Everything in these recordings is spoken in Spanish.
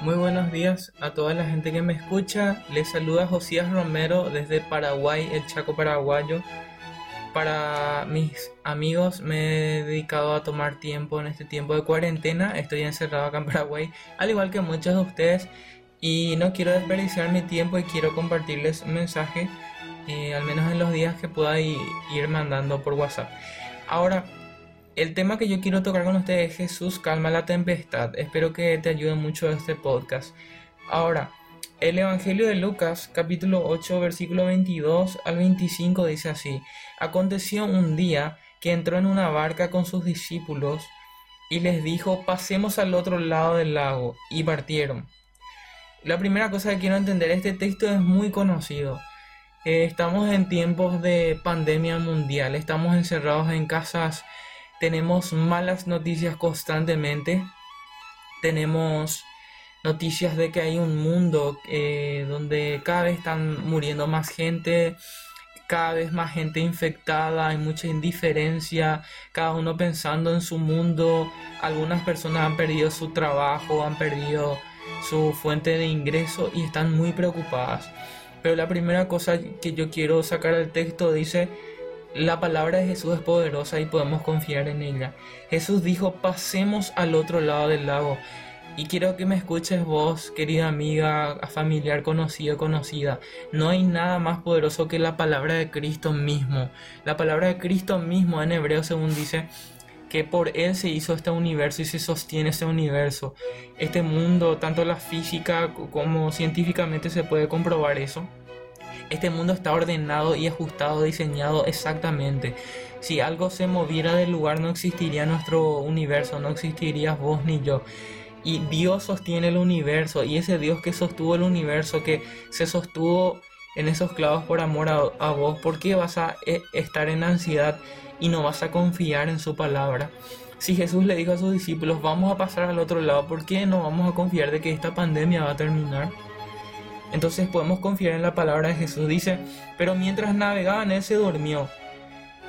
Muy buenos días a toda la gente que me escucha. Les saluda Josías Romero desde Paraguay, el Chaco paraguayo. Para mis amigos me he dedicado a tomar tiempo en este tiempo de cuarentena. Estoy encerrado acá en Paraguay, al igual que muchos de ustedes. Y no quiero desperdiciar mi tiempo y quiero compartirles un mensaje, eh, al menos en los días que pueda ir mandando por WhatsApp. Ahora, el tema que yo quiero tocar con ustedes es Jesús calma la tempestad. Espero que te ayude mucho este podcast. Ahora, el Evangelio de Lucas, capítulo 8, versículo 22 al 25 dice así: Aconteció un día que entró en una barca con sus discípulos y les dijo: Pasemos al otro lado del lago, y partieron. La primera cosa que quiero entender, este texto es muy conocido. Eh, estamos en tiempos de pandemia mundial, estamos encerrados en casas tenemos malas noticias constantemente, tenemos noticias de que hay un mundo eh, donde cada vez están muriendo más gente, cada vez más gente infectada, hay mucha indiferencia, cada uno pensando en su mundo, algunas personas han perdido su trabajo, han perdido su fuente de ingreso y están muy preocupadas. Pero la primera cosa que yo quiero sacar del texto dice, la palabra de Jesús es poderosa y podemos confiar en ella. Jesús dijo, pasemos al otro lado del lago. Y quiero que me escuches vos, querida amiga, familiar, conocida, conocida. No hay nada más poderoso que la palabra de Cristo mismo. La palabra de Cristo mismo en hebreo según dice que por Él se hizo este universo y se sostiene este universo. Este mundo, tanto la física como científicamente se puede comprobar eso. Este mundo está ordenado y ajustado, diseñado exactamente. Si algo se moviera del lugar no existiría nuestro universo, no existiría vos ni yo. Y Dios sostiene el universo y ese Dios que sostuvo el universo, que se sostuvo en esos clavos por amor a, vos, ¿por qué vas a eh, estar en ansiedad y no vas a confiar en su palabra? Si Jesús le dijo a sus discípulos, vamos a pasar al otro lado, ¿por qué no vamos a confiar de que esta pandemia va a terminar? Entonces podemos confiar en la palabra de Jesús. Dice, pero mientras navegaban, él se durmió.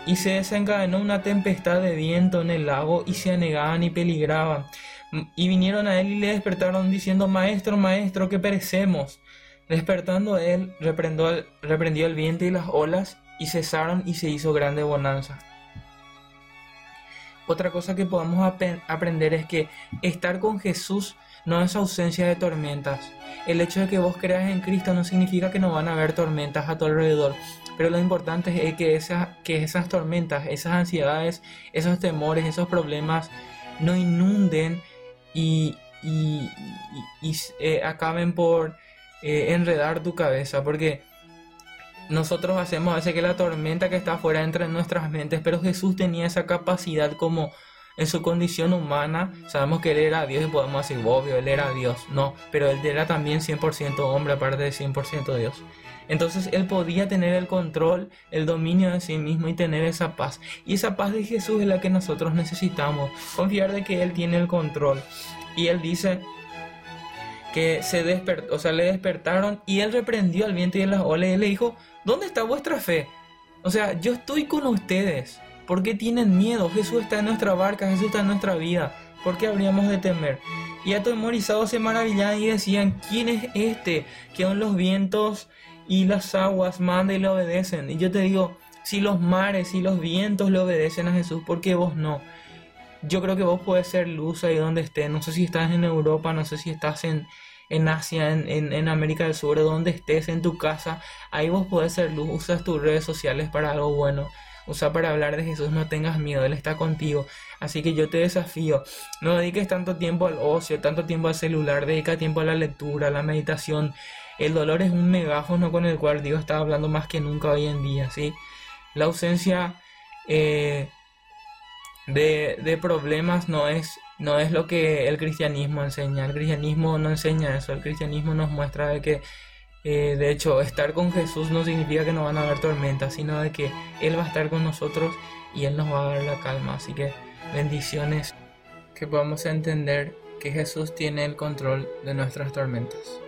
Y se desencadenó una tempestad de viento en el lago y se anegaban y peligraban. Y vinieron a él y le despertaron diciendo, Maestro, Maestro, que perecemos. Despertando él, reprendió, reprendió el viento y las olas y cesaron y se hizo grande bonanza. Otra cosa que podemos aprender es que estar con Jesús no es ausencia de tormentas. El hecho de que vos creas en Cristo no significa que no van a haber tormentas a tu alrededor, pero lo importante es que, esas, tormentas, esas ansiedades, esos temores, esos problemas no inunden y, eh, acaben por eh, enredar tu cabeza, porque nosotros hacemos a veces que la tormenta que está afuera entre en nuestras mentes, pero Jesús tenía esa capacidad como en su condición humana, sabemos que él era Dios y podemos decir, obvio, él era Dios. No, pero él era también 100% hombre, aparte de 100% Dios. Entonces él podía tener el control, el dominio de sí mismo y tener esa paz. Y esa paz de Jesús es la que nosotros necesitamos. Confiar de que él tiene el control. Y él dice que se despertó, o sea, le despertaron y él reprendió al viento y a las olas y le dijo, ¿dónde está vuestra fe? O sea, yo estoy con ustedes. ¿Por qué tienen miedo? Jesús está en nuestra barca, Jesús está en nuestra vida. ¿Por qué habríamos de temer? Y atemorizados se maravillaban y decían, ¿quién es este que aun los vientos y las aguas manda y le obedecen? Y yo te digo, si los mares y los vientos le obedecen a Jesús, ¿por qué vos no? Yo creo que vos puedes ser luz ahí donde estés. No sé si estás en Europa, no sé si estás en, en Asia, en, en, América del Sur, donde estés, en tu casa. Ahí vos puedes ser luz. Usas tus redes sociales para algo bueno usa para hablar de Jesús, no tengas miedo, Él está contigo. Así que yo te desafío, no dediques tanto tiempo al ocio, tanto tiempo al celular, dedica tiempo a la lectura, a la meditación. El dolor es un megáfono con el cual Dios está hablando más que nunca hoy en día, ¿sí? La ausencia eh, de, de, problemas no es, no es lo que el cristianismo enseña. El cristianismo no enseña eso. El cristianismo nos muestra de que eh, de hecho, estar con Jesús no significa que no van a haber tormentas, sino de que Él va a estar con nosotros y Él nos va a dar la calma. Así que bendiciones, que podamos entender que Jesús tiene el control de nuestras tormentas.